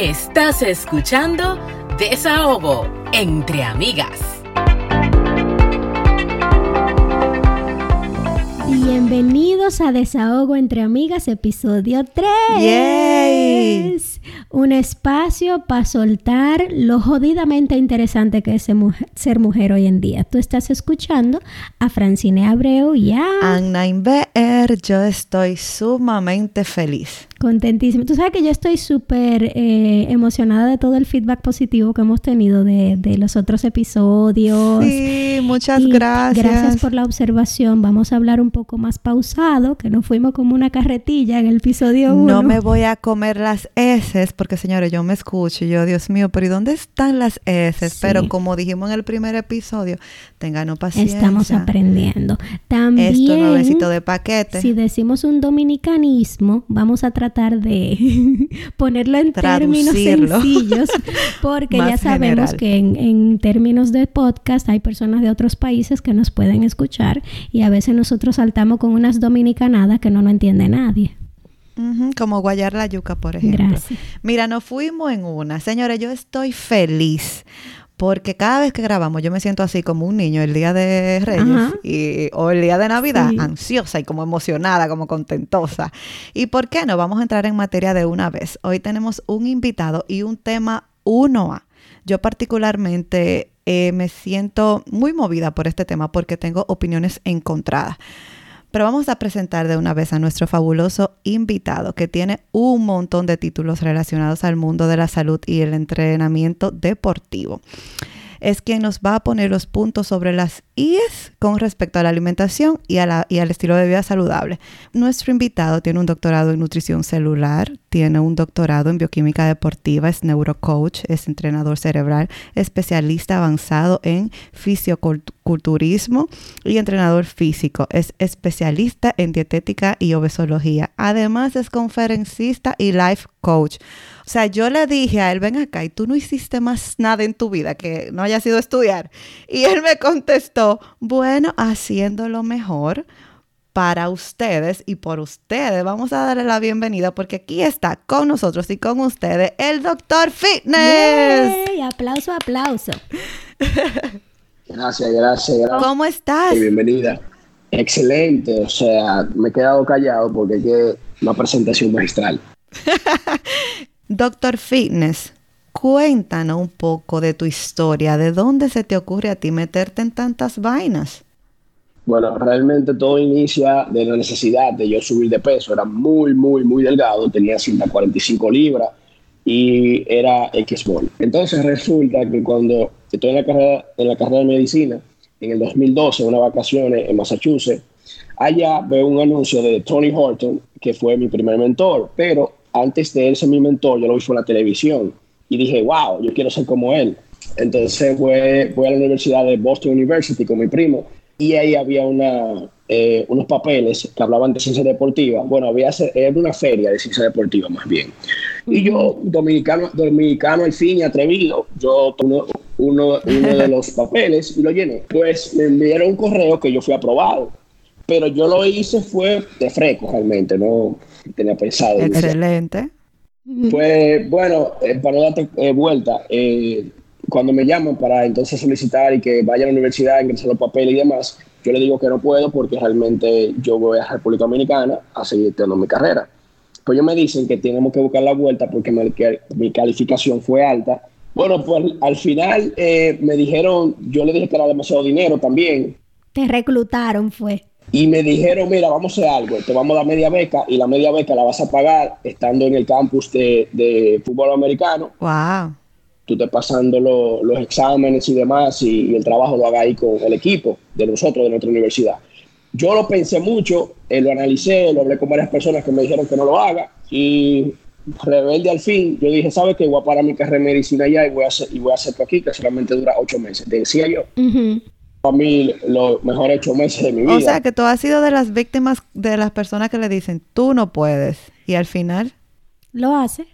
Estás escuchando Desahogo entre amigas. Bienvenidos a Desahogo entre Amigas, episodio 3. Un espacio para soltar lo jodidamente interesante que es ser mujer hoy en día. Tú estás escuchando a Francine Abreu y a... Anna Inver. Yo estoy sumamente feliz Contentísimo. Tú sabes que yo estoy súper eh, emocionada de todo el feedback positivo que hemos tenido de, de los otros episodios. Sí, muchas gracias. Gracias por la observación. Vamos a hablar un poco más pausado, que nos fuimos como una carretilla en el episodio 1. No me voy a comer las heces, porque señores, yo me escucho y yo, Dios mío, pero ¿y dónde están las heces? Pero como dijimos en el primer episodio, tengan paciencia. Estamos aprendiendo. También, Esto nuevecito de paquete. Si decimos un dominicanismo, vamos a tratar de ponerlo en términos sencillos, porque ya sabemos que en, términos de podcast hay personas de otros países que nos pueden escuchar y a veces nosotros saltamos con unas dominicanadas que no lo entiende nadie. Como guayar la yuca, por ejemplo. Mira, nos fuimos en una. Señores, yo estoy feliz porque cada vez que grabamos yo me siento así como un niño el día de Reyes y, o el día de Navidad, ansiosa y como emocionada, como contentosa. ¿Y por qué no? Vamos a entrar en materia de una vez. Hoy tenemos un invitado y un tema 1A. Yo particularmente eh, me siento muy movida por este tema porque tengo opiniones encontradas. Pero vamos a presentar de una vez a nuestro fabuloso invitado que tiene un montón de títulos relacionados al mundo de la salud y el entrenamiento deportivo. Es quien nos va a poner los puntos sobre las IES con respecto a la alimentación y, al estilo de vida saludable. Nuestro invitado tiene un doctorado en nutrición celular, tiene un doctorado en bioquímica deportiva, es neurocoach, es entrenador cerebral, especialista avanzado en fisioculturismo y entrenador físico. Es especialista en dietética y obesología. Además es conferencista y life coach. O sea, yo le dije a él, ven acá, y tú no hiciste más nada en tu vida que no haya sido estudiar. Y él me contestó, bueno, haciéndolo mejor para ustedes y por ustedes. Vamos a darle la bienvenida porque aquí está con nosotros y con ustedes el doctor Fitness. ¡Yay! Aplauso, aplauso. gracias, gracias, gracias. ¿Cómo estás? bienvenida. Excelente, o sea, me he quedado callado porque es una presentación magistral. Doctor Fitness, cuéntanos un poco de tu historia, de dónde se te ocurre a ti meterte en tantas vainas. Bueno, realmente todo inicia de la necesidad de yo subir de peso. Era muy, muy, muy delgado, tenía 145 libras y era X-Ball. Entonces resulta que cuando estoy en la carrera, en la carrera de medicina, en el 2012, unas vacaciones en Massachusetts, allá veo un anuncio de Tony Horton, que fue mi primer mentor, pero antes de él ser mi mentor, yo lo vi en la televisión y dije, wow, yo quiero ser como él. Entonces fui, a la Universidad de Boston University con mi primo y ahí había una, eh, unos papeles que hablaban de ciencia deportiva. Bueno, había era una feria de ciencia deportiva más bien. Y yo, dominicano, dominicano al fin y atrevido, yo tomé uno, uno de los papeles y lo llené. Pues me enviaron un correo que yo fui aprobado. Pero yo lo hice fue de fresco realmente, no, tenía pensado. Excelente. Pues bueno, eh, para darte eh, vuelta, eh, cuando me llaman para entonces solicitar y que vaya a la universidad, ingresar los papeles y demás, yo le digo que no puedo porque realmente yo voy a República Dominicana a seguir teniendo mi carrera. Pues ellos me dicen que tenemos que buscar la vuelta porque mi, calificación fue alta. Bueno, pues al final me dijeron, yo le dije que era demasiado dinero también. Te reclutaron, fue y me dijeron, mira, vamos a hacer algo, te vamos a dar media beca y la media beca la vas a pagar estando en el campus de, fútbol americano. Wow. Tú te pasando los exámenes y demás y, el trabajo lo haga ahí con el equipo de nosotros, de nuestra universidad. Yo lo pensé mucho, eh, lo analicé, lo hablé con varias personas que me dijeron que no lo haga y rebelde al fin, yo dije, ¿sabes qué? Voy a parar mi carrera de medicina allá y voy a hacer, y voy a hacer aquí, que solamente dura ocho meses. Decía yo a mí los mejores ocho meses de mi vida. O sea, que tú has sido de las víctimas de las personas que le dicen, tú no puedes. Y al final... Lo hace.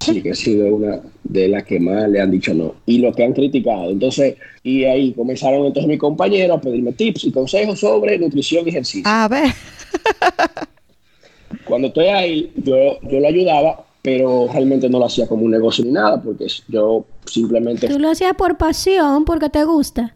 Sí, que he sido una de las que más le han dicho no. Y lo que han criticado. Entonces, y ahí comenzaron entonces mis compañeros a pedirme tips y consejos sobre nutrición y ejercicio. A ver. Cuando estoy ahí, yo, yo lo ayudaba pero realmente no lo hacía como un negocio ni nada, porque yo simplemente... Tú lo hacías por pasión, porque te gusta.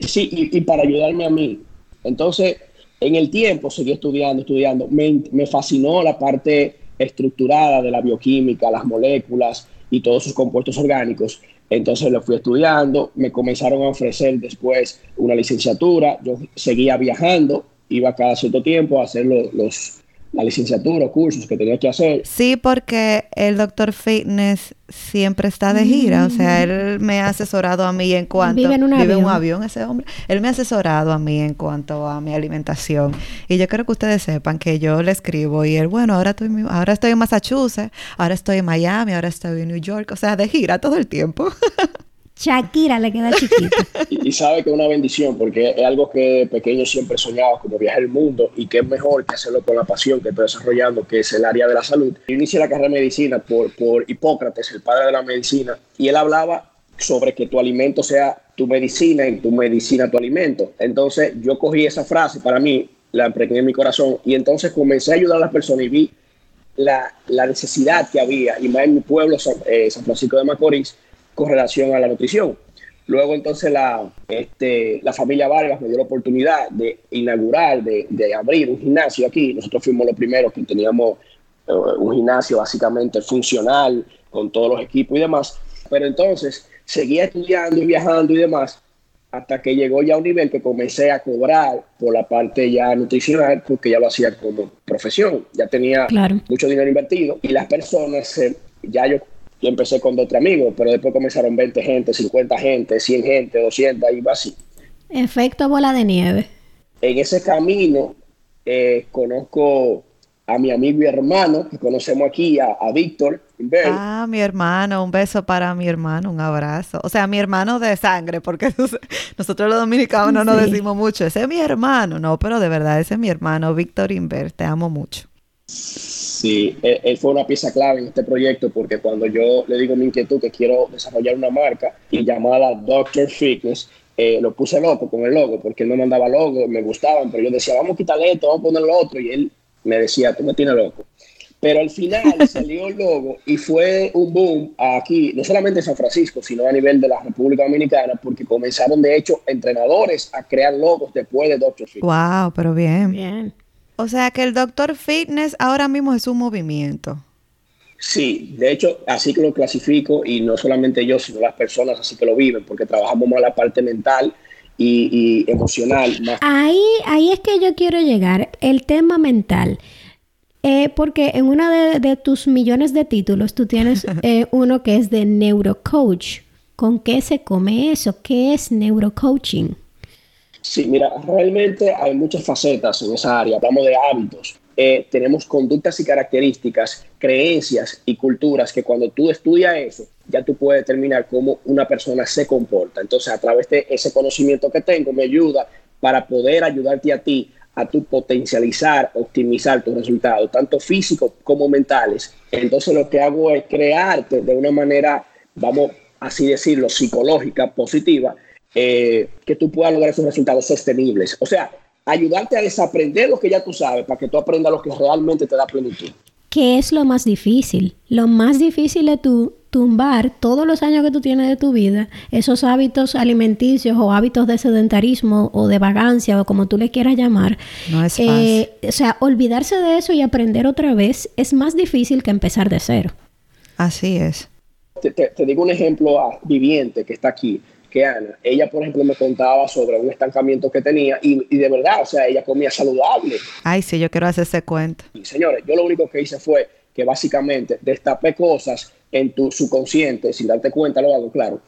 Sí, y, para ayudarme a mí. Entonces, en el tiempo seguí estudiando, estudiando. Me, fascinó la parte estructurada de la bioquímica, las moléculas y todos sus compuestos orgánicos. Entonces lo fui estudiando, me comenzaron a ofrecer después una licenciatura, yo seguía viajando, iba cada cierto tiempo a hacer los, la licenciatura, cursos que tenía que hacer. Sí, porque el doctor Fitness siempre está de gira, o sea, mm. él me ha asesorado a mí en cuanto... Vive en un vive avión. un avión ese hombre. Él me ha asesorado a mí en cuanto a mi alimentación. Y yo quiero que ustedes sepan que yo le escribo y él, bueno, ahora estoy, ahora estoy en Massachusetts, ahora estoy en Miami, ahora estoy en New York, o sea, de gira todo el tiempo. Shakira le queda chiquito. y, sabe que es una bendición porque es algo que pequeño siempre soñaba, como viajar el mundo y que es mejor que hacerlo con la pasión que estoy desarrollando, que es el área de la salud. Yo inicié la carrera de medicina por, por Hipócrates, el padre de la medicina, y él hablaba sobre que tu alimento sea tu medicina y tu medicina tu alimento. Entonces yo cogí esa frase para mí, la impregné en mi corazón y entonces comencé a ayudar a las personas y vi la, la necesidad que había, y más en mi pueblo, San, eh, San Francisco de Macorís, con relación a la nutrición. Luego entonces la, este, la familia Vargas me dio la oportunidad de inaugurar, de, de abrir un gimnasio aquí. Nosotros fuimos los primeros que teníamos eh, un gimnasio básicamente funcional, con todos los equipos y demás. Pero entonces seguía estudiando y viajando y demás, hasta que llegó ya a un nivel que comencé a cobrar por la parte ya nutricional, porque ya lo hacía como profesión, ya tenía mucho dinero invertido y las personas, ya yo yo empecé con dos tres amigos, pero después comenzaron 20 gente, 50 gente, 100 gente, 200 y va así. Efecto bola de nieve. En ese camino eh, conozco a mi amigo y hermano, que conocemos aquí, a, Víctor. Ah, mi hermano, un beso para mi hermano, un abrazo. O sea, mi hermano de sangre, porque nosotros los dominicanos no nos decimos mucho, ese es mi hermano, no, pero de verdad, ese es mi hermano, Víctor Inver, te amo mucho. Sí, él, fue una pieza clave en este proyecto porque cuando yo le digo mi inquietud que quiero desarrollar una marca y llamada Doctor Fitness, eh, lo puse loco con el logo porque él me mandaba logo, me gustaban, pero yo decía, vamos a quitarle esto, vamos a poner lo otro, y él me decía, tú me tienes loco. Pero al final salió el logo y fue un boom aquí, no solamente en San Francisco, sino a nivel de la República Dominicana, porque comenzaron de hecho entrenadores a crear logos después de Doctor Fitness. Wow, pero bien. Bien. O sea que el Doctor Fitness ahora mismo es un movimiento. Sí, de hecho, así que lo clasifico y no solamente yo, sino las personas así que lo viven, porque trabajamos más la parte mental y, emocional. Ahí, ahí es que yo quiero llegar, el tema mental. Eh, porque en uno de, tus millones de títulos tú tienes eh, uno que es de neurocoach. ¿Con qué se come eso? ¿Qué es neurocoaching? Sí, mira, realmente hay muchas facetas en esa área. Hablamos de hábitos. Eh, tenemos conductas y características, creencias y culturas que cuando tú estudias eso, ya tú puedes determinar cómo una persona se comporta. Entonces, a través de ese conocimiento que tengo, me ayuda para poder ayudarte a ti a tu potencializar, optimizar tus resultados, tanto físicos como mentales. Entonces, lo que hago es crearte de una manera, vamos así decirlo, psicológica, positiva, eh, que tú puedas lograr esos resultados sostenibles. O sea, ayudarte a desaprender lo que ya tú sabes para que tú aprendas lo que realmente te da plenitud. ¿Qué es lo más difícil? Lo más difícil es tú tumbar todos los años que tú tienes de tu vida, esos hábitos alimenticios o hábitos de sedentarismo o de vagancia o como tú le quieras llamar. No es eh, o sea, olvidarse de eso y aprender otra vez es más difícil que empezar de cero. Así es. Te, digo un ejemplo viviente que está aquí que Ana. Ella, por ejemplo, me contaba sobre un estancamiento que tenía y, de verdad, o sea, ella comía saludable. Ay, sí, yo quiero hacer ese cuento. Y señores, yo lo único que hice fue que básicamente destapé cosas en tu subconsciente, sin darte cuenta, lo hago claro.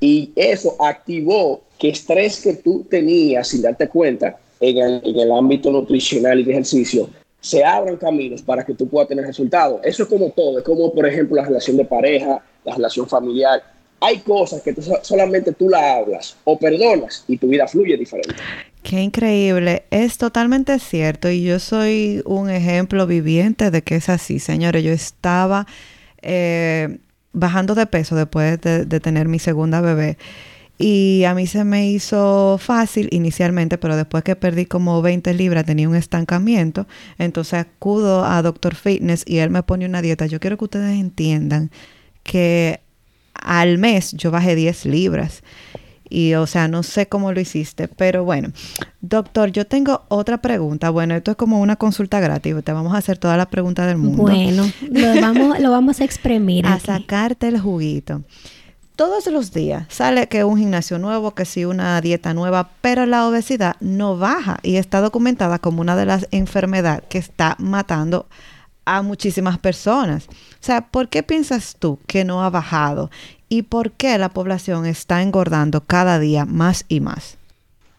Y eso activó que estrés que tú tenías sin darte cuenta en el, en el ámbito nutricional y de ejercicio, se abran caminos para que tú puedas tener resultados. Eso es como todo, es como por ejemplo la relación de pareja, la relación familiar hay cosas que solamente tú la hablas o perdonas y tu vida fluye diferente. Qué increíble. Es totalmente cierto y yo soy un ejemplo viviente de que es así, señores. Yo estaba eh, bajando de peso después de, tener mi segunda bebé Y a mí se me hizo fácil inicialmente, pero después que perdí como 20 libras tenía un estancamiento. Entonces acudo a Doctor Fitness y él me pone una dieta. Yo quiero que ustedes entiendan que al mes yo bajé 10 libras. Y o sea, no sé cómo lo hiciste, pero bueno, doctor, yo tengo otra pregunta. Bueno, esto es como una consulta gratis, te vamos a hacer todas las preguntas del mundo. Bueno, lo vamos, lo vamos a exprimir. a sacarte el juguito. Todos los días sale que un gimnasio nuevo, que sí una dieta nueva, pero la obesidad no baja y está documentada como una de las enfermedades que está matando a muchísimas personas. O sea, ¿por qué piensas tú que no ha bajado? ¿Y por qué la población está engordando cada día más y más?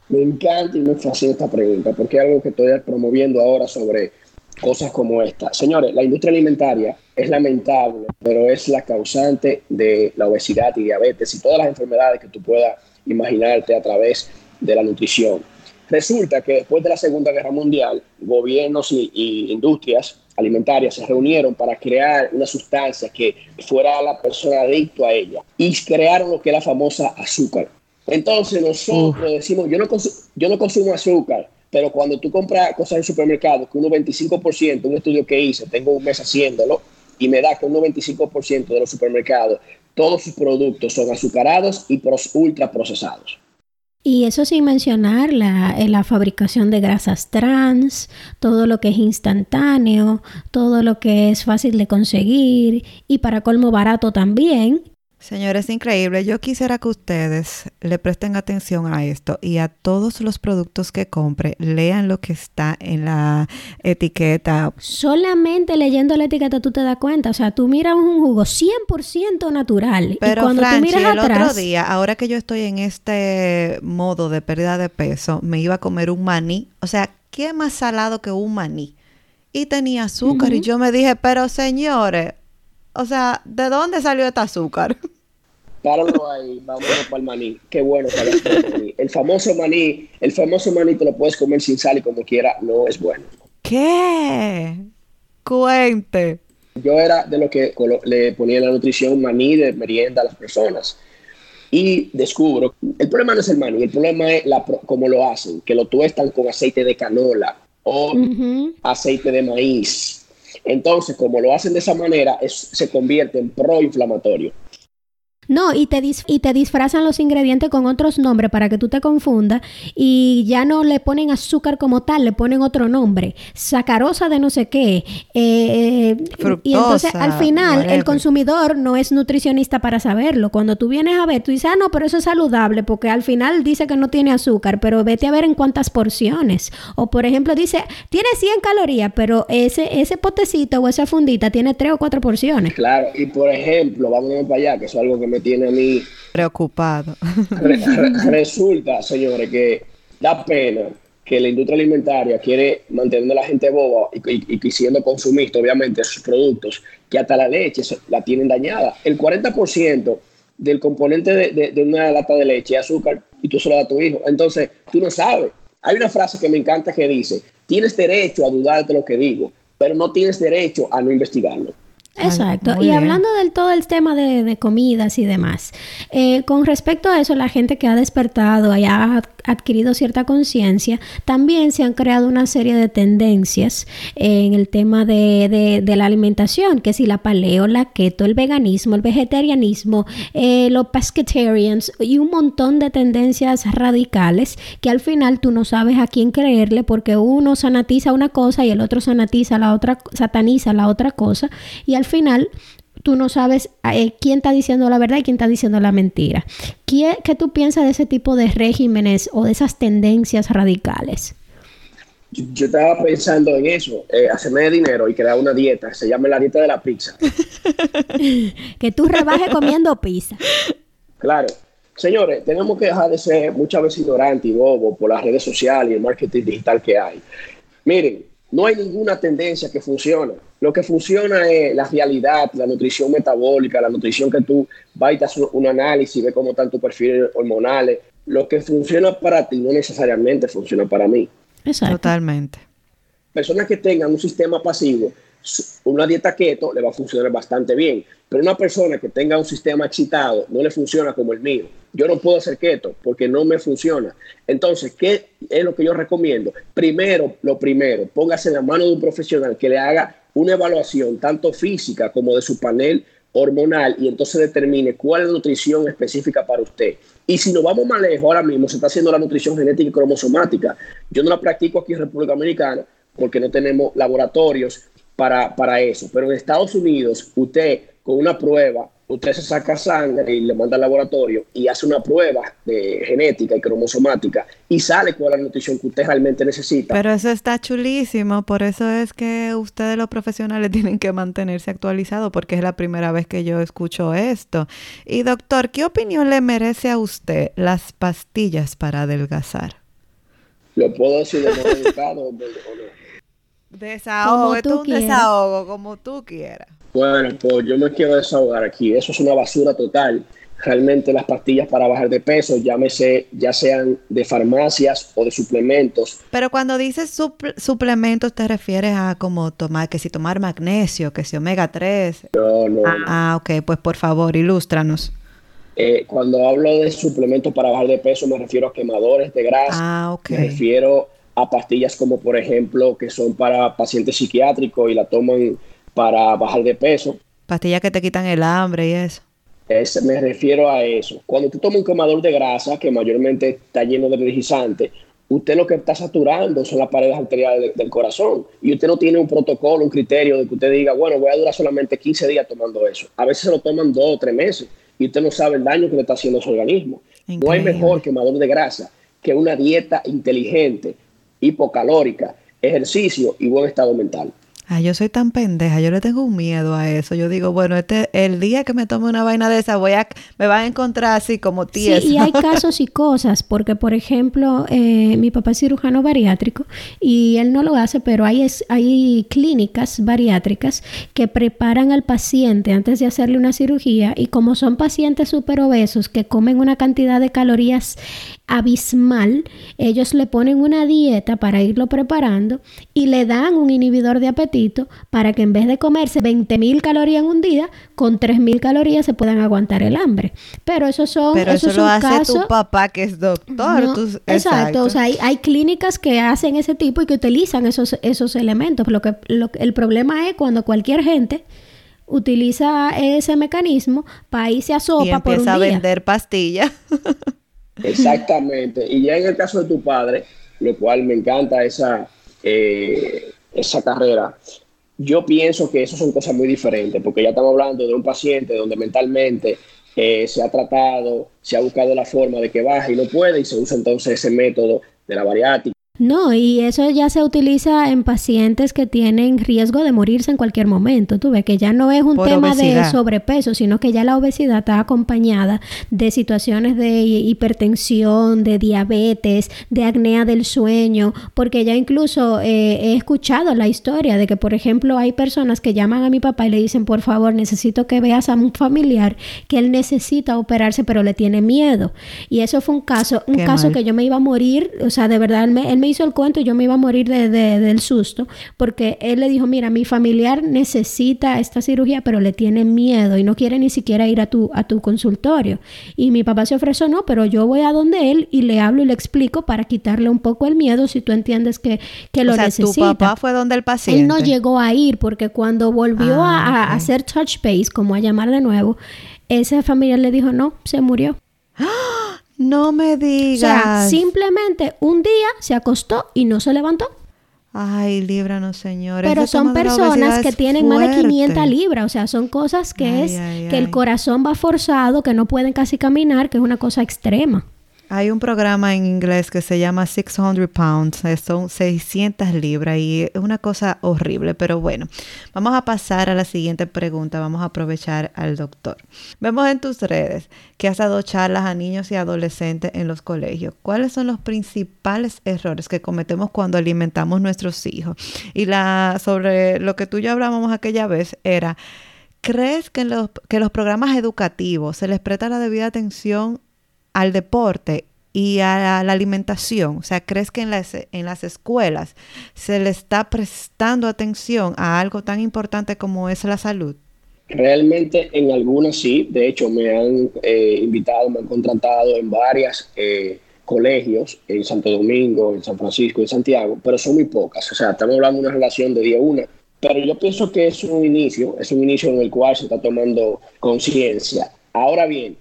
Me encanta y me fascina esta pregunta, porque es algo que estoy promoviendo ahora sobre cosas como esta. Señores, la industria alimentaria es lamentable, pero es la causante de la obesidad y diabetes y todas las enfermedades que tú puedas imaginarte a través de la nutrición. Resulta que después de la Segunda Guerra Mundial, gobiernos y, industrias alimentarias se reunieron para crear una sustancia que fuera la persona adicto a ella y crearon lo que es la famosa azúcar. Entonces nosotros decimos, yo no, yo no consumo azúcar, pero cuando tú compras cosas en supermercados, que un 25%, un estudio que hice, tengo un mes haciéndolo, y me da que un 95% de los supermercados, todos sus productos son azucarados y ultra procesados. Y eso sin mencionar la, eh, la, fabricación de grasas trans, todo lo que es instantáneo, todo lo que es fácil de conseguir y para colmo barato también. Señores, increíble. Yo quisiera que ustedes le presten atención a esto y a todos los productos que compre, lean lo que está en la etiqueta. Solamente leyendo la etiqueta tú te das cuenta. O sea, tú miras un jugo 100% natural. Pero y cuando tú miras el otro día, ahora que yo estoy en este modo de pérdida de peso, me iba a comer un maní. O sea, ¿qué más salado que un maní? Y tenía azúcar y yo me dije, pero señores, o sea, ¿de dónde salió este azúcar? Páralo ahí, vamos para el maní. Qué bueno para el maní. El famoso maní, el famoso maní te lo puedes comer sin sal y como quiera, no es bueno. ¿Qué? Cuente. Yo era de lo que le ponía en la nutrición maní de merienda a las personas. Y descubro, el problema no es el maní, el problema es la, cómo lo hacen, que lo tuestan con aceite de canola o aceite de maíz entonces, como lo hacen de esa manera, se convierte en proinflamatorio. No, y te, y te disfrazan los ingredientes con otros nombres para que tú te confundas y ya no le ponen azúcar como tal, le ponen otro nombre, sacarosa de no sé qué. Eh, y entonces al final el consumidor no es nutricionista para saberlo. Cuando tú vienes a ver, tú dices, ah, no, pero eso es saludable porque al final dice que no tiene azúcar, pero vete a ver en cuántas porciones. O por ejemplo dice, tiene 100 calorías, pero ese, ese potecito o esa fundita tiene 3 o 4 porciones. Claro, y por ejemplo, vamos para allá, que eso es algo que me tiene a mí preocupado. resulta, señores, que da pena que la industria alimentaria quiere mantener a la gente boba y, y, siendo consumista, obviamente, sus productos, que hasta la leche la tienen dañada. El 40% del componente de, de, una lata de leche es azúcar y tú se lo das a tu hijo. Entonces, tú no sabes. Hay una frase que me encanta que dice, tienes derecho a dudar de lo que digo, pero no tienes derecho a no investigarlo. Exacto. y hablando del todo el tema de, comidas y demás, eh, con respecto a eso, la gente que ha despertado y ha adquirido cierta conciencia, también se han creado una serie de tendencias en el tema de, la alimentación, que si la paleo, la keto, el veganismo, el vegetarianismo, eh, los pescatarians y un montón de tendencias radicales que al final tú no sabes a quién creerle porque uno sanatiza una cosa y el otro sanatiza la otra, sataniza la otra cosa y al final tú no sabes eh, quién está diciendo la verdad y quién está diciendo la mentira. ¿Qué, ¿Qué, tú piensas de ese tipo de regímenes o de esas tendencias radicales? Yo, estaba pensando en eso, eh, hacerme dinero y crear una dieta, se llama la dieta de la pizza. que tú rebajes comiendo pizza. Claro. Señores, tenemos que dejar de ser muchas veces ignorantes y bobos por las redes sociales y el marketing digital que hay. Miren, no hay ninguna tendencia que funcione. Lo que funciona es la realidad, la nutrición metabólica, la nutrición que tú vas y haces un análisis y ves cómo están tus perfiles hormonales. Lo que funciona para ti no necesariamente funciona para mí. Exacto. Totalmente. Personas que tengan un sistema pasivo una dieta keto le va a funcionar bastante bien, pero una persona que tenga un sistema excitado no le funciona como el mío. Yo no puedo hacer keto porque no me funciona. Entonces, ¿qué es lo que yo recomiendo? Primero, lo primero, póngase en la mano de un profesional que le haga una evaluación tanto física como de su panel hormonal y entonces determine cuál es la nutrición específica para usted. Y si nos vamos más lejos, ahora mismo se está haciendo la nutrición genética y cromosomática. Yo no la practico aquí en República Dominicana porque no tenemos laboratorios para, para eso. Pero en Estados Unidos, usted con una prueba usted se saca sangre y le manda al laboratorio y hace una prueba de genética y cromosomática y sale cuál es la nutrición que usted realmente necesita. Pero eso está chulísimo, por eso es que ustedes los profesionales tienen que mantenerse actualizados porque es la primera vez que yo escucho esto. Y doctor, ¿qué opinión le merece a usted las pastillas para adelgazar? ¿Lo puedo decir de modo educado o no? Desahogo, es un desahogo como tú quieras. Bueno, pues yo me quiero desahogar aquí. Eso es una basura total. Realmente las pastillas para bajar de peso, llámese, ya sean de farmacias o de suplementos. Pero cuando dices suplementos, te refieres a como tomar, que si tomar magnesio, que si omega 3. No, no. Ah, ok, pues por favor, ilústranos. Eh, cuando hablo de suplementos para bajar de peso, me refiero a quemadores de grasa. Ah, ok. Me refiero a pastillas como, por ejemplo, que son para pacientes psiquiátricos y la toman para bajar de peso. Pastillas que te quitan el hambre y eso. Es, me refiero a eso. Cuando tú tomas un quemador de grasa, que mayormente está lleno de energizante, usted lo que está saturando son las paredes arteriales del corazón. Y usted no tiene un protocolo, un criterio de que usted diga, bueno, voy a durar solamente 15 días tomando eso. A veces se lo toman dos o tres meses y usted no sabe el daño que le está haciendo a su organismo. No hay mejor quemador de grasa que una dieta inteligente, hipocalórica, ejercicio y buen estado mental. Ay, yo soy tan pendeja, yo le tengo un miedo a eso. Yo digo, bueno, este el día que me tome una vaina de esa, voy a, me va a encontrar así como tía. Sí, y hay casos y cosas, porque por ejemplo, eh, mi papá es cirujano bariátrico y él no lo hace, pero hay, es, hay clínicas bariátricas que preparan al paciente antes de hacerle una cirugía y como son pacientes súper obesos que comen una cantidad de calorías abismal, ellos le ponen una dieta para irlo preparando y le dan un inhibidor de apetito para que en vez de comerse 20.000 calorías en un día, con 3.000 calorías se puedan aguantar el hambre. Pero eso son Pero eso, lo hace tu papá que es doctor. exacto. o sea, hay, clínicas que hacen ese tipo y que utilizan esos, esos elementos. Lo que, el problema es cuando cualquier gente utiliza ese mecanismo para irse a sopa y por un a vender pastillas. Exactamente. Y ya en el caso de tu padre, lo cual me encanta esa, eh, esa carrera, yo pienso que eso son cosas muy diferentes, porque ya estamos hablando de un paciente donde mentalmente eh, se ha tratado, se ha buscado la forma de que baje y no puede, y se usa entonces ese método de la bariátrica no, y eso ya se utiliza en pacientes que tienen riesgo de morirse en cualquier momento. Tú ves que ya no es un tema de sobrepeso, sino que ya la obesidad está acompañada de situaciones de hipertensión, de diabetes, de acnea del sueño, porque ya incluso eh, he escuchado la historia de que, por ejemplo, hay personas que llaman a mi papá y le dicen, por favor, necesito que veas a un familiar que él necesita operarse, pero le tiene miedo. Y eso fue un caso, un caso que yo me iba a morir, o sea, de verdad, él me, él me hizo el cuento y yo me iba a morir de, del susto, porque él le dijo, mira, mi familiar necesita esta cirugía, pero le tiene miedo y no quiere ni siquiera ir a tu, a tu consultorio. Y mi papá se ofreció, no, pero yo voy a donde él y le hablo y le explico para quitarle un poco el miedo si tú entiendes que, que lo o sea, necesita. Tu papá fue donde el paciente. Él no llegó a ir porque cuando volvió a, a ah, hacer touch base, como a llamar de nuevo, ese familiar le dijo, no, se murió. ¡Ah! No me digas. O sea, simplemente un día se acostó y no se levantó. Ay, líbranos, señores. Pero son personas que tienen más de 500 libras, o sea, son cosas que es que el corazón va forzado, que no pueden casi caminar, que es una cosa extrema. Hay un programa en inglés que se llama 600 Pounds, eh, son 600 libras y es una cosa horrible, pero bueno, vamos a pasar a la siguiente pregunta, vamos a aprovechar al doctor. Vemos en tus redes que has dado charlas a niños y adolescentes en los colegios. ¿Cuáles son los principales errores que cometemos cuando alimentamos nuestros hijos? Y la sobre lo que tú y yo hablábamos aquella vez era, ¿crees que los, que los programas educativos se les presta la debida atención al deporte y a la alimentación? O sea, ¿crees que en las, en las escuelas se le está prestando atención a algo tan importante como es la salud? Realmente en algunas sí, de hecho me han eh, invitado, me han contratado en varias eh, colegios, en Santo Domingo, en San Francisco, en Santiago, pero son muy pocas, o sea, estamos hablando de una relación de 10 a 1, pero yo pienso que es un inicio, es un inicio en el cual se está tomando conciencia. Ahora bien,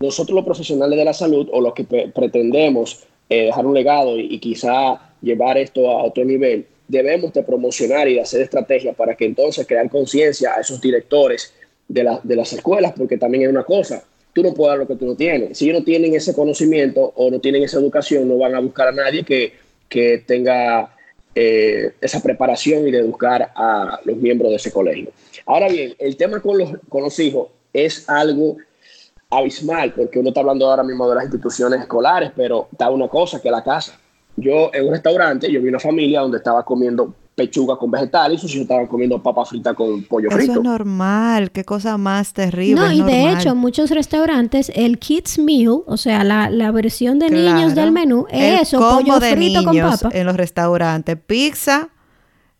nosotros los profesionales de la salud o los que pretendemos eh, dejar un legado y, quizá llevar esto a otro nivel, debemos de promocionar y de hacer estrategias para que entonces crear conciencia a esos directores de, de las escuelas, porque también es una cosa, tú no puedes dar lo que tú no tienes. Si ellos no tienen ese conocimiento o no tienen esa educación, no van a buscar a nadie que, que tenga eh, esa preparación y de educar a los miembros de ese colegio. Ahora bien, el tema con los, con los hijos es algo abismal, porque uno está hablando ahora mismo de las instituciones escolares, pero está una cosa que la casa. Yo en un restaurante, yo vi una familia donde estaba comiendo pechuga con vegetales y sus hijos estaban comiendo papa frita con pollo frito. Eso es normal, qué cosa más terrible. No, y de hecho, muchos restaurantes, el kids meal, o sea, la, versión de niños del menú, es eso, pollo frito con papa. En los restaurantes, pizza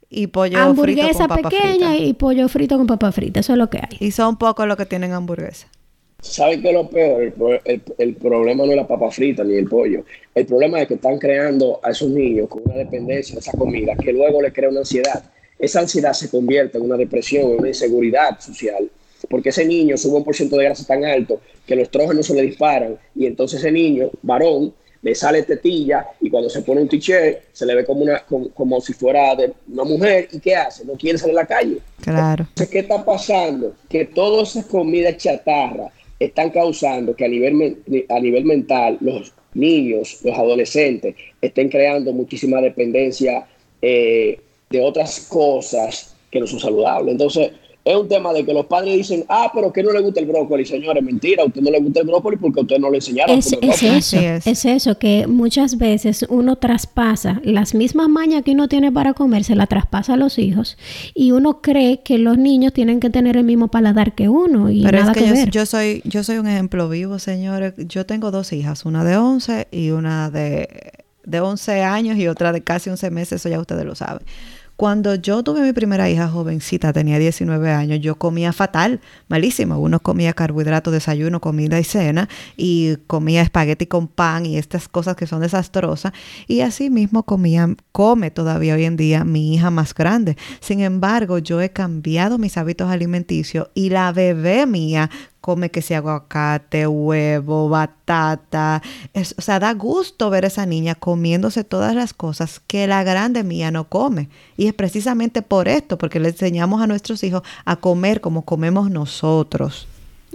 y pollo hamburguesa frito con papa pequeña y pollo frito con papa frita, eso es lo que hay. Y son pocos los que tienen hamburguesa. ¿Saben qué es lo peor? El, problema no es la papa frita ni el pollo. El problema es que están creando a esos niños con una dependencia de esa comida que luego les crea una ansiedad. Esa ansiedad se convierte en una depresión, en una inseguridad social, porque ese niño sube un por ciento de grasa tan alto que los estrógenos se le disparan y entonces ese niño, varón, le sale tetilla y cuando se pone un t-shirt se le ve como, una, como, si fuera de una mujer y ¿qué hace? No quiere salir a la calle. Claro. Entonces, ¿qué está pasando? Que toda esa comida chatarra están causando que a nivel, a nivel mental los niños, los adolescentes, estén creando muchísima dependencia eh, de otras cosas que no son saludables. Entonces, es un tema de que los padres dicen, ah, pero que no le gusta el brócoli, señores, mentira, a usted no le gusta el brócoli porque a usted no le enseñaron. Es, es eso, es. eso, que muchas veces uno traspasa las mismas mañas que uno tiene para comer, se la traspasa a los hijos y uno cree que los niños tienen que tener el mismo paladar que uno y pero nada es que, yo, yo, soy yo soy un ejemplo vivo, señores. Yo tengo dos hijas, una de 11 y una de, de 11 años y otra de casi 11 meses, eso ya ustedes lo saben. Cuando yo tuve mi primera hija jovencita, tenía 19 años, yo comía fatal, malísimo. Uno comía carbohidratos, desayuno, comida y cena, y comía espagueti con pan y estas cosas que son desastrosas. Y así mismo comía, come todavía hoy en día mi hija más grande. Sin embargo, yo he cambiado mis hábitos alimenticios y la bebé mía come que sea aguacate, huevo, batata. o sea, da gusto ver a esa niña comiéndose todas las cosas que la grande mía no come. Y es precisamente por esto, porque le enseñamos a nuestros hijos a comer como comemos nosotros.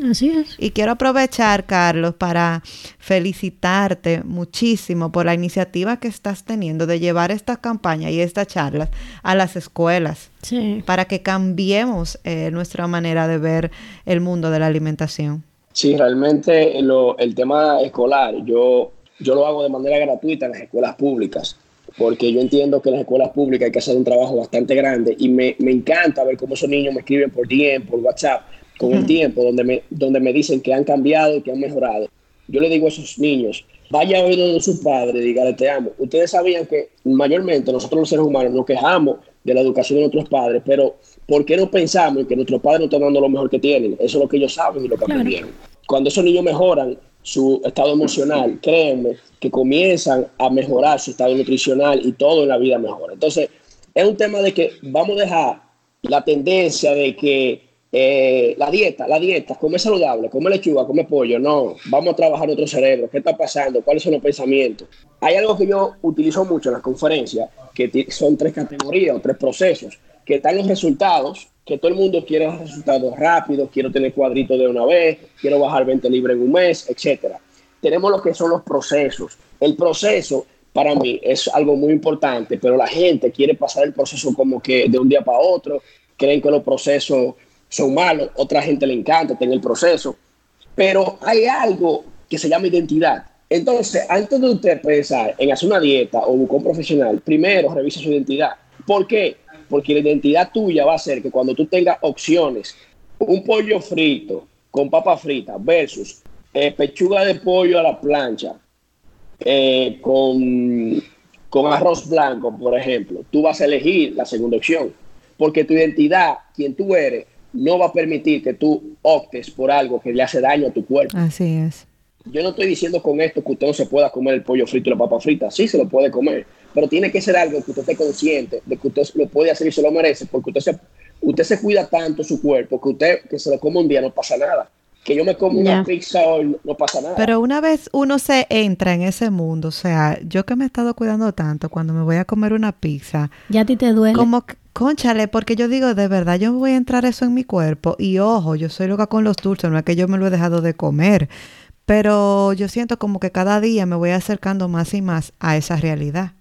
Así es. Y quiero aprovechar, Carlos, para felicitarte muchísimo por la iniciativa que estás teniendo de llevar esta campaña y estas charlas a las escuelas. Sí. Para que cambiemos eh, nuestra manera de ver el mundo de la alimentación. Sí, realmente el tema escolar, yo, yo lo hago de manera gratuita en las escuelas públicas porque yo entiendo que en las escuelas públicas hay que hacer un trabajo bastante grande y me, me encanta ver cómo esos niños me escriben por DM, por WhatsApp, con el tiempo, donde me, donde me dicen que han cambiado y que han mejorado. Yo le digo a esos niños, vaya a oír a su padre y dígale te amo. Ustedes sabían que mayormente nosotros los seres humanos nos quejamos de la educación de nuestros padres, pero ¿por qué no pensamos que nuestros padres no están dando lo mejor que tienen? Eso es lo que ellos saben y lo que aprendieron. Cuando esos niños mejoran su estado emocional, créanme que comienzan a mejorar su estado nutricional y todo en la vida mejora. Entonces, es un tema de que vamos a dejar la tendencia de que eh, la dieta, la dieta, come saludable, come lechuga, come pollo, no, vamos a trabajar nuestro cerebro, ¿qué está pasando? ¿Cuáles son los pensamientos? Hay algo que yo utilizo mucho en las conferencias, que son tres categorías o tres procesos, que están los resultados, que todo el mundo quiere resultados rápidos, quiero tener cuadritos de una vez, quiero bajar 20 libras en un mes, etcétera. Tenemos lo que son los procesos. El proceso para mí es algo muy importante, pero la gente quiere pasar el proceso como que de un día para otro, creen que los procesos son malos, otra gente le encanta, está en el proceso, pero hay algo que se llama identidad. Entonces, antes de usted pensar en hacer una dieta o buscar un profesional, primero revisa su identidad. ¿Por qué? Porque la identidad tuya va a ser que cuando tú tengas opciones, un pollo frito con papa frita versus eh, pechuga de pollo a la plancha, eh, con, con arroz blanco, por ejemplo, tú vas a elegir la segunda opción, porque tu identidad, quien tú eres, no va a permitir que tú optes por algo que le hace daño a tu cuerpo. Así es. Yo no estoy diciendo con esto que usted no se pueda comer el pollo frito y la papa frita. Sí, se lo puede comer. Pero tiene que ser algo que usted esté consciente de que usted lo puede hacer y se lo merece. Porque usted se, usted se cuida tanto su cuerpo que usted que se lo come un día no pasa nada que yo me como una pizza hoy no pasa nada. Pero una vez uno se entra en ese mundo, o sea, yo que me he estado cuidando tanto, cuando me voy a comer una pizza. Ya a ti te duele. Como, conchale, porque yo digo, de verdad, yo voy a entrar eso en mi cuerpo. Y ojo, yo soy loca con los dulces, no es que yo me lo he dejado de comer. Pero yo siento como que cada día me voy acercando más y más a esa realidad.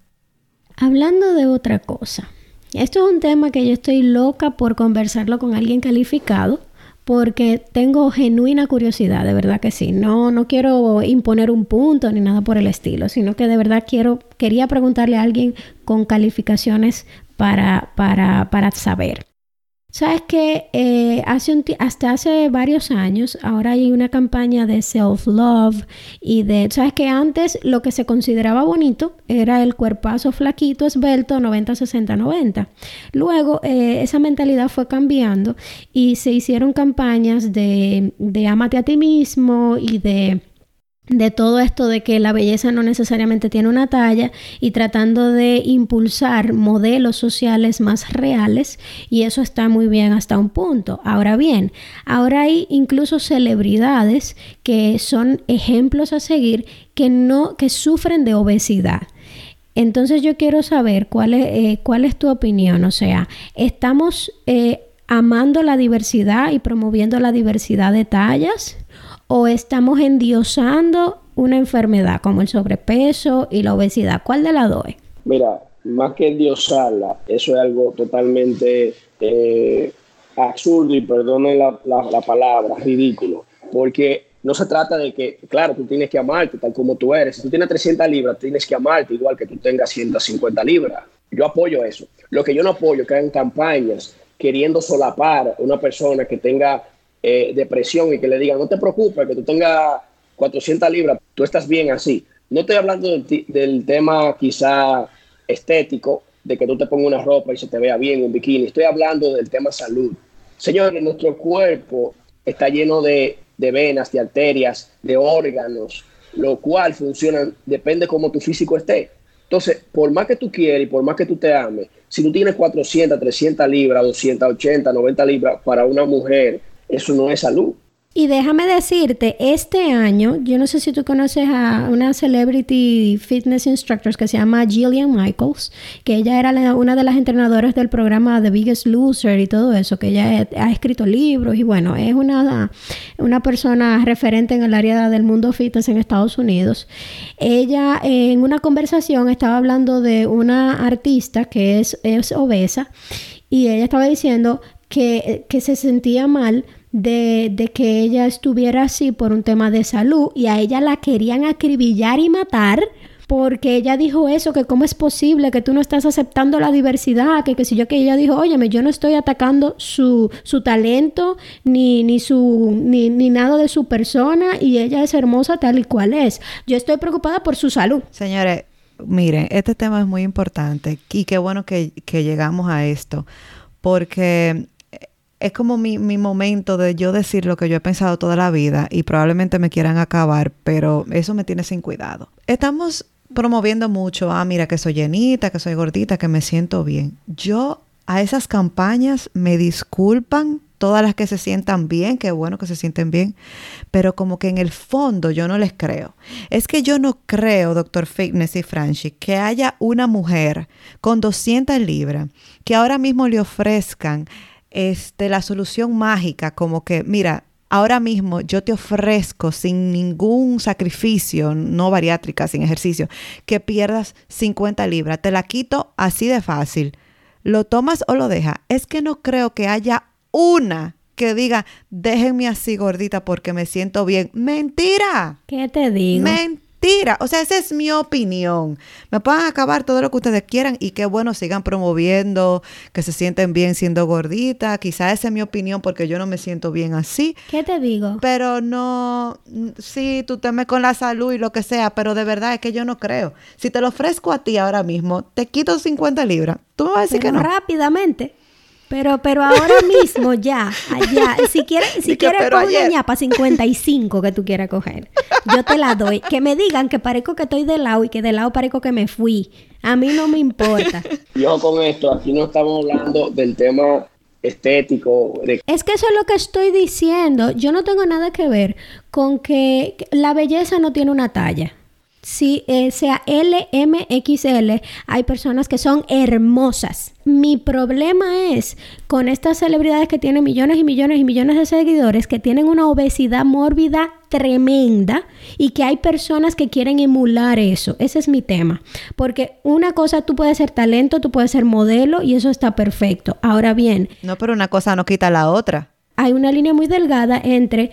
Hablando de otra cosa. Esto es un tema que yo estoy loca por conversarlo con alguien calificado porque tengo genuina curiosidad, de verdad que sí. No, no quiero imponer un punto ni nada por el estilo, sino que de verdad quiero, quería preguntarle a alguien con calificaciones para, para, para saber. Sabes que eh, hace hasta hace varios años, ahora hay una campaña de self-love y de, sabes que antes lo que se consideraba bonito era el cuerpazo flaquito, esbelto, 90, 60, 90. Luego eh, esa mentalidad fue cambiando y se hicieron campañas de, de amate a ti mismo y de de todo esto de que la belleza no necesariamente tiene una talla y tratando de impulsar modelos sociales más reales y eso está muy bien hasta un punto. Ahora bien, ahora hay incluso celebridades que son ejemplos a seguir que no que sufren de obesidad. Entonces yo quiero saber cuál es, eh, cuál es tu opinión, o sea, estamos eh, amando la diversidad y promoviendo la diversidad de tallas o estamos endiosando una enfermedad como el sobrepeso y la obesidad? ¿Cuál de las dos Mira, más que endiosarla, eso es algo totalmente eh, absurdo y perdone la, palabra, ridículo, porque no se trata de que, claro, tú tienes que amarte tal como tú eres. Si tú tienes 300 libras, tienes que amarte igual que tú tengas 150 libras. Yo apoyo eso. Lo que yo no apoyo es que hagan campañas queriendo solapar a una persona que tenga eh, depresión y que le digan, no te preocupes, que tú tengas 400 libras, tú estás bien así. No estoy hablando del, tema quizá estético, de que tú te pongas una ropa y se te vea bien, un bikini. Estoy hablando del tema salud. Señores, nuestro cuerpo está lleno de, de venas, de arterias, de órganos, lo cual funciona, depende cómo tu físico esté. Entonces, por más que tú quieras y por más que tú te ames, si tú tienes 400, 300 libras, 280, 90 libras para una mujer eso no es salud. Y déjame decirte, este año, yo no sé si tú conoces a una celebrity fitness instructor que se llama Gillian Michaels, que ella era una de las entrenadoras del programa The Biggest Loser y todo eso, que ella ha escrito libros y bueno, es una, una persona referente en el área del mundo fitness en Estados Unidos. Ella en una conversación estaba hablando de una artista que es, es obesa y ella estaba diciendo que, que se sentía mal de, que ella estuviera así por un tema de salud y a ella la querían acribillar y matar porque ella dijo eso, que cómo es posible que tú no estás aceptando la diversidad, que, que si yo que ella dijo, óyeme, yo no estoy atacando su, su talento ni, ni, su, ni, ni, nada de su persona y ella es hermosa tal y cual es. Yo estoy preocupada por su salud. Señores, miren, este tema es muy importante y qué bueno que, que llegamos a esto, porque es como mi, mi, momento de yo decir lo que yo he pensado toda la vida y probablemente me quieran acabar, pero eso me tiene sin cuidado. Estamos promoviendo mucho, ah, mira que soy llenita, que soy gordita, que me siento bien. Yo a esas campañas me disculpan todas las que se sientan bien, qué bueno que se sienten bien, pero como que en el fondo yo no les creo. Es que yo no creo, doctor Fitness y Franchi, que haya una mujer con 200 libras que ahora mismo le ofrezcan este, la solución mágica, como que, mira, ahora mismo yo te ofrezco sin ningún sacrificio, no bariátrica, sin ejercicio, que pierdas 50 libras. Te la quito así de fácil. ¿Lo tomas o lo dejas? Es que no creo que haya una que diga, déjenme así gordita porque me siento bien. Mentira. ¿Qué te digo? Mentira mentira. O sea, esa es mi opinión. Me pueden acabar todo lo que ustedes quieran y qué bueno sigan promoviendo, que se sienten bien siendo gordita. Quizá esa es mi opinión porque yo no me siento bien así. ¿Qué te digo? Pero no, sí, tú temes con la salud y lo que sea, pero de verdad es que yo no creo. Si te lo ofrezco a ti ahora mismo, te quito 50 libras. Tú me vas a decir que no. Rápidamente. Pero, pero ahora mismo ya, allá, si quieres, si quieres coger una ñapa 55 que tú quieras coger, yo te la doy. Que me digan que parezco que estoy de lado y que de lado parezco que me fui. A mí no me importa. Yo con esto, aquí no estamos hablando del tema estético. Es que eso es lo que estoy diciendo. Yo no tengo nada que ver con que la belleza no tiene una talla si eh, sea L, M, XL, hay personas que son hermosas. Mi problema es con estas celebridades que tienen millones y millones y millones de seguidores, que tienen una obesidad mórbida tremenda y que hay personas que quieren emular eso. Ese es mi tema. Porque una cosa, tú puedes ser talento, tú puedes ser modelo y eso está perfecto. Ahora bien. No, pero una cosa no quita la otra. Hay una línea muy delgada entre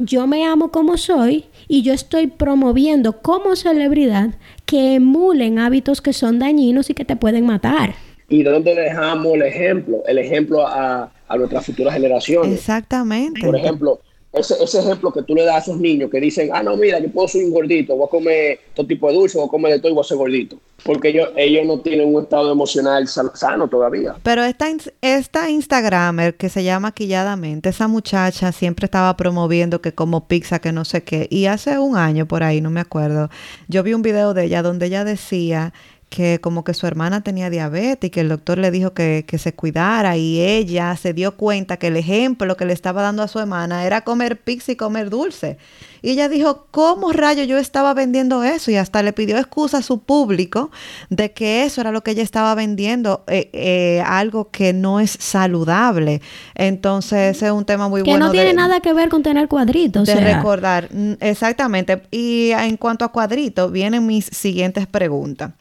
yo me amo como soy y yo estoy promoviendo como celebridad que emulen hábitos que son dañinos y que te pueden matar. ¿Y dónde dejamos el ejemplo? El ejemplo a, a nuestras futuras generaciones. Exactamente. Por ejemplo, ese, ese, ejemplo que tú le das a esos niños que dicen, ah, no, mira, yo puedo ser un gordito, voy a comer todo tipo de dulce, voy a comer de todo y voy a ser gordito. Porque ellos, ellos no tienen un estado emocional sano todavía. Pero esta, esta Instagramer que se llama Quilladamente, esa muchacha siempre estaba promoviendo que como pizza, que no sé qué. Y hace un año por ahí, no me acuerdo, yo vi un video de ella donde ella decía que como que su hermana tenía diabetes y que el doctor le dijo que, se cuidara y ella se dio cuenta que el ejemplo que le estaba dando a su hermana era comer pizza y comer dulce. Y ella dijo, ¿cómo rayo yo estaba vendiendo eso? Y hasta le pidió excusa a su público de que eso era lo que ella estaba vendiendo, eh, eh, algo que no es saludable. Entonces, ese es un tema muy bueno. Que no tiene nada que ver con tener cuadritos. De recordar, mm, exactamente. Y en cuanto a cuadritos, vienen mis siguientes preguntas.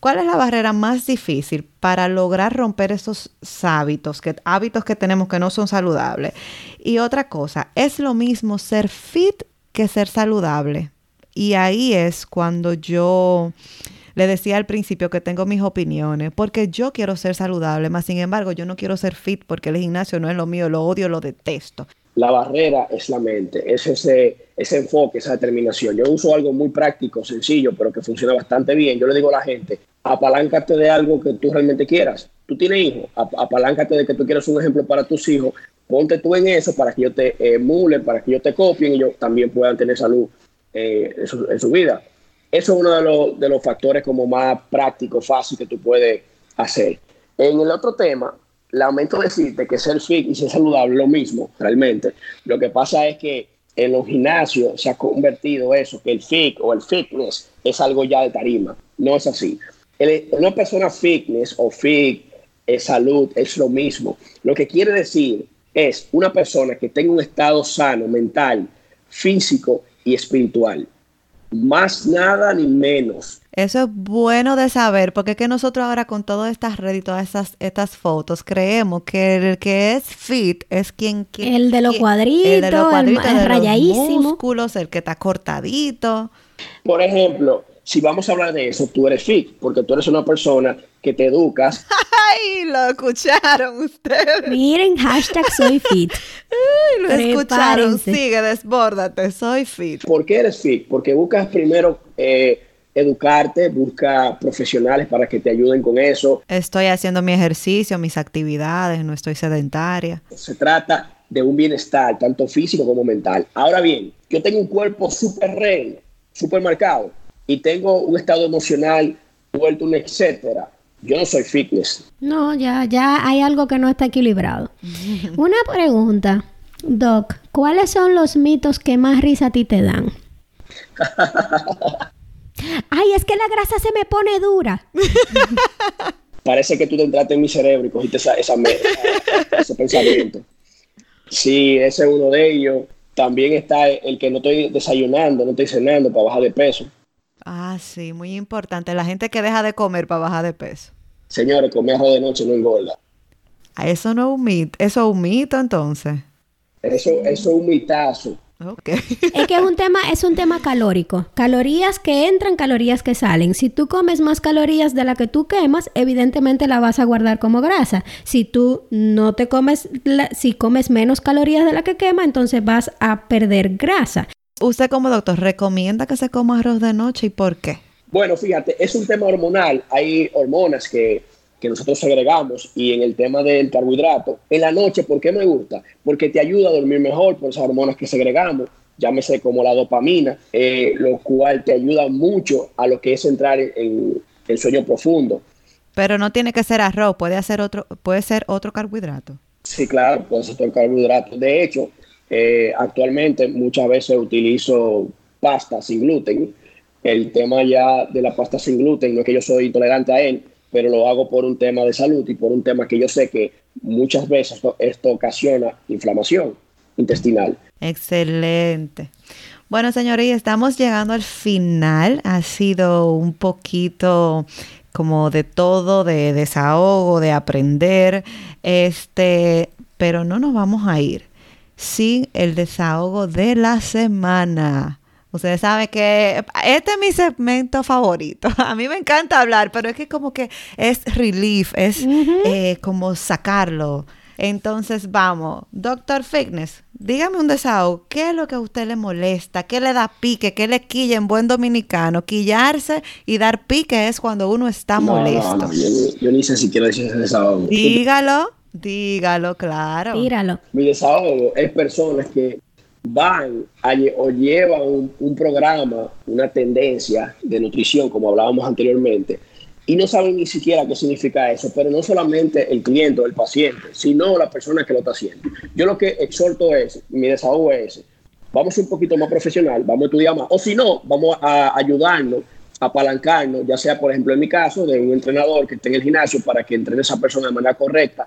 ¿Cuál es la barrera más difícil para lograr romper esos hábitos, que, hábitos que tenemos que no son saludables? Y otra cosa, ¿es lo mismo ser fit que ser saludable? Y ahí es cuando yo le decía al principio que tengo mis opiniones, porque yo quiero ser saludable, más sin embargo yo no quiero ser fit porque el gimnasio no es lo mío, lo odio, lo detesto. La barrera es la mente, es ese, ese enfoque, esa determinación. Yo uso algo muy práctico, sencillo, pero que funciona bastante bien. Yo le digo a la gente, apaláncate de algo que tú realmente quieras. Tú tienes hijos, apaláncate de que tú quieras un ejemplo para tus hijos, ponte tú en eso para que yo te emule, para que yo te copien y ellos también puedan tener salud eh, en, su, vida. Eso es uno de los, de los factores como más prácticos, fácil que tú puedes hacer. En el otro tema, lamento decirte que ser fit y ser saludable es lo mismo, realmente. Lo que pasa es que en los gimnasios se ha convertido eso, que el fit o el fitness es algo ya de tarima. No es así. una persona fitness o fit, es salud, es lo mismo. Lo que quiere decir es una persona que tenga un estado sano, mental, físico y espiritual. Más nada ni menos. Eso es bueno de saber, porque es que nosotros ahora con todas estas redes y todas estas, estas fotos creemos que el que es fit es quien... el de los cuadritos, el de los cuadritos, el, músculos, el que está cortadito. Por ejemplo, si vamos a hablar de eso, tú eres fit, porque tú eres una persona que te educas. ¡Ay! Lo escucharon ustedes. Miren, hashtag soy fit. Ay, lo escucharon. Sigue, desbórdate, soy fit. ¿Por qué eres fit? Porque buscas primero eh, educarte, busca profesionales para que te ayuden con eso. Estoy haciendo mi ejercicio, mis actividades, no estoy sedentaria. Se trata de un bienestar, tanto físico como mental. Ahora bien, yo tengo un cuerpo súper rey, súper marcado, y tengo un estado emocional vuelto un etcétera. Yo no soy fitness. No, ya, ya hay algo que no está equilibrado. Una pregunta, Doc, ¿cuáles son los mitos que más risa a ti te dan? Ay, es que la grasa se me pone dura. Parece que tú te entraste en mi cerebro y cogiste esa, ese pensamiento. Sí, ese es uno de ellos. También está el que no estoy desayunando, no estoy cenando para bajar de peso. Ah, sí, muy importante. La gente que deja de comer para bajar de peso. Señores, comer de noche no engorda. Eso no es un mito, eso es un mito entonces. Eso, eso es un mitazo. Es que es un tema, es un tema calórico. Calorías que entran, calorías que salen. Si tú comes más calorías de la que tú quemas, evidentemente la vas a guardar como grasa. Si tú no te comes, si comes menos calorías de la que quema, entonces vas a perder grasa. Usted como doctor recomienda que se coma arroz de noche y por qué? Bueno, fíjate, es un tema hormonal. Hay hormonas que que nosotros segregamos y en el tema del carbohidrato, en la noche, ¿por qué me gusta? Porque te ayuda a dormir mejor por esas hormonas que segregamos, llámese como la dopamina, eh, lo cual te ayuda mucho a lo que es entrar en, el sueño profundo. Pero no tiene que ser arroz, puede, hacer otro, puede ser otro carbohidrato. Sí, claro, puede ser otro carbohidrato. De hecho, eh, actualmente muchas veces utilizo pasta sin gluten. El tema ya de la pasta sin gluten, no es que yo soy intolerante a él, pero lo hago por un tema de salud y por un tema que yo sé que muchas veces esto, ocasiona inflamación intestinal. Excelente. Bueno, señoría, estamos llegando al final. Ha sido un poquito como de todo, de desahogo, de aprender. Este, pero no nos vamos a ir sin el desahogo de la semana. Ustedes saben que este es mi segmento favorito. A mí me encanta hablar, pero es que como que es relief, es eh, como sacarlo. Entonces, vamos, Doctor Fitness, dígame un desahogo. ¿Qué es lo que a usted le molesta? ¿Qué le da pique? ¿Qué le quilla en buen dominicano? Quillarse y dar pique es cuando uno está molesto. No, yo, ni sé si quiero decir ese desahogo. Dígalo, dígalo, claro. Tíralo. Mi desahogo es personas que van o llevan un, programa, una tendencia de nutrición, como hablábamos anteriormente, y no saben ni siquiera qué significa eso, pero no solamente el cliente o el paciente, sino la persona que lo está haciendo. Yo lo que exhorto es, mi desahogo es, vamos un poquito más profesional, vamos a estudiar más, o si no, vamos a ayudarnos, a apalancarnos, ya sea, por ejemplo, en mi caso, de un entrenador que esté en el gimnasio para que entrene a esa persona de manera correcta,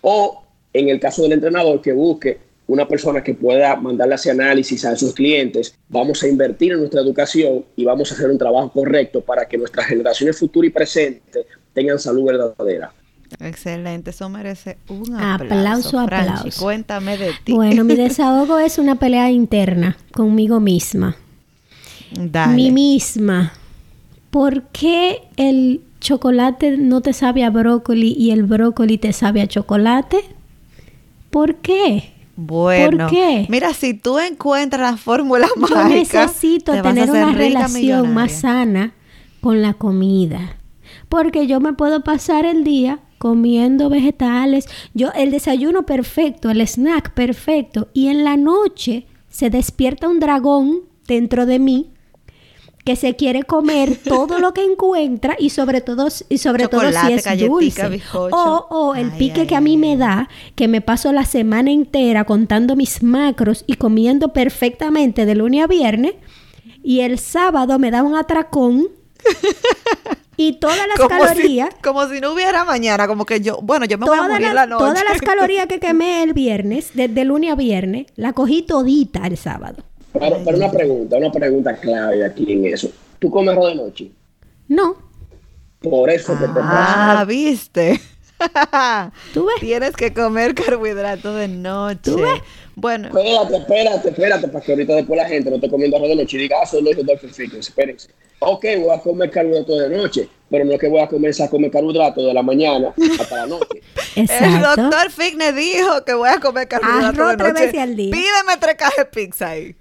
o en el caso del entrenador que busque una persona que pueda mandarle ese análisis a esos clientes, vamos a invertir en nuestra educación y vamos a hacer un trabajo correcto para que nuestras generaciones futuras y presentes tengan salud verdadera. Excelente, eso merece un aplauso. Aplauso, aplauso. cuéntame de ti. Bueno, mi desahogo es una pelea interna conmigo misma. Dale. Mi misma. ¿Por qué el chocolate no te sabe a brócoli y el brócoli te sabe a chocolate? ¿Por qué? Bueno, ¿Por qué? mira, si tú encuentras la fórmula mágica, Yo necesito tener una relación más sana con la comida. Porque yo me puedo pasar el día comiendo vegetales, yo el desayuno perfecto, el snack perfecto y en la noche se despierta un dragón dentro de mí que se quiere comer todo lo que encuentra y sobre todo y sobre todo si es dulce. o, o, el pique que a mí me da que me paso la semana entera contando mis macros y comiendo perfectamente de lunes a viernes y el sábado me da un atracón y todas las calorías como si no hubiera mañana como que yo bueno yo me voy a morir la, noche. todas las calorías que quemé el viernes desde lunes a viernes la cogí todita el sábado pero, una pregunta, una pregunta clave aquí en eso. ¿Tú comes arroz de noche? No. Por eso te Ah, viste. ¿Tú ves? Tienes que comer carbohidratos de noche. ¿Tú ves? Bueno. Espérate, espérate, espérate, para que ahorita después la gente no esté comiendo arroz de noche y diga, ah, soy Dr. Fitness, espérense. Ok, voy a comer carbohidratos de noche, pero no es que voy a comenzar a comer carbohidratos de la mañana hasta la noche. Exacto. El doctor Fitness dijo que voy a comer carbohidratos de noche. Veces al día. Pídeme tres cajas de pizza ahí.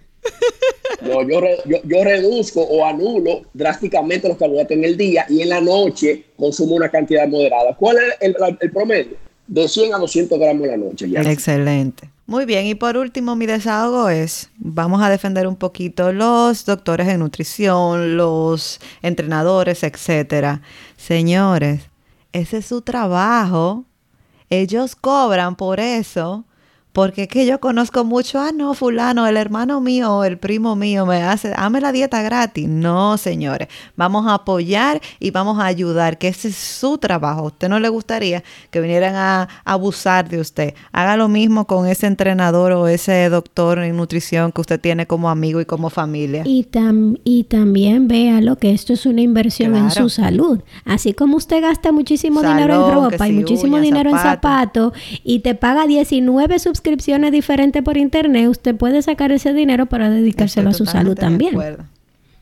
No, yo, yo, reduzco o anulo drásticamente los carbohidratos en el día y en la noche consumo una cantidad moderada. ¿Cuál es el, promedio? De 100 a 200 gramos en la noche. Excelente. Muy bien, y por último mi desahogo es, vamos a defender un poquito los doctores en nutrición, los entrenadores, etcétera. Señores, ese es su trabajo. Ellos cobran por eso porque es que yo conozco mucho, ah, no, fulano, el hermano mío, el primo mío me hace, dame la dieta gratis. No, señores, vamos a apoyar y vamos a ayudar, que ese es su trabajo. A usted no le gustaría que vinieran a, abusar de usted. Haga lo mismo con ese entrenador o ese doctor en nutrición que usted tiene como amigo y como familia. Y, y también véalo que esto es una inversión en su salud. Así como usted gasta muchísimo dinero en ropa y muchísimo dinero en zapatos y te paga 19 suscripciones suscripciones diferentes por internet, usted puede sacar ese dinero para dedicárselo a su salud también.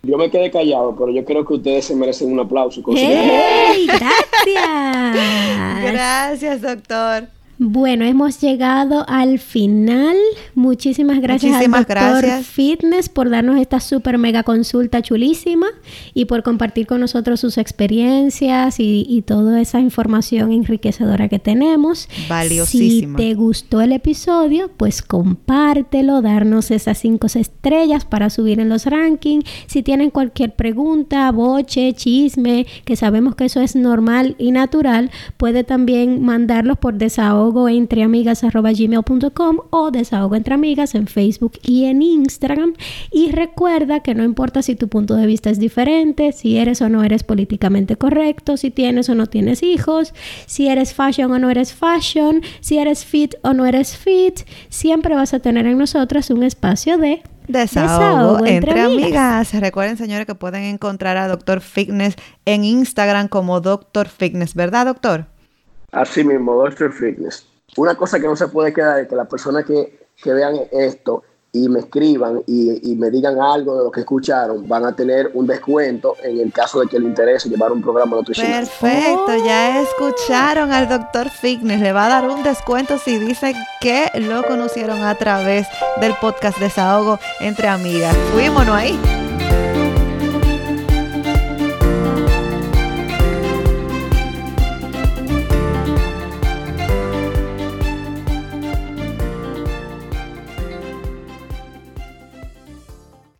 Yo me quedé callado, pero yo creo que ustedes se merecen un aplauso. ¡Hey! ¡Gracias! Gracias, doctor. Bueno, hemos llegado al final. Muchísimas gracias Muchísimas al doctor gracias. Fitness por darnos esta super mega consulta chulísima y por compartir con nosotros sus experiencias y, y toda esa información enriquecedora que tenemos. Valiosísima. Si te gustó el episodio, pues compártelo, darnos esas cinco estrellas para subir en los rankings. Si tienen cualquier pregunta, boche, chisme, que sabemos que eso es normal y natural, puede también mandarlos por desahogo desahogoentreamigas.gmail.com o desahogo entre amigas en Facebook y en Instagram. Y recuerda que no importa si tu punto de vista es diferente, si eres o no eres políticamente correcto, si tienes o no tienes hijos, si eres fashion o no eres fashion, si eres fit o no eres fit, siempre vas a tener en nosotras un espacio de Desahogo, entre, amigas. Recuerden, señores, que pueden encontrar a Doctor Fitness en Instagram como Doctor Fitness, ¿verdad, doctor? Así mismo, Doctor Fitness. Una cosa que no se puede quedar es que las personas que, vean esto y me escriban y, me digan algo de lo que escucharon, van a tener un descuento en el caso de que les interese llevar un programa nutricional. Perfecto, ya escucharon al doctor Fitness, le va a dar un descuento si dice que lo conocieron a través del podcast Desahogo entre amigas. Fuímonos ahí.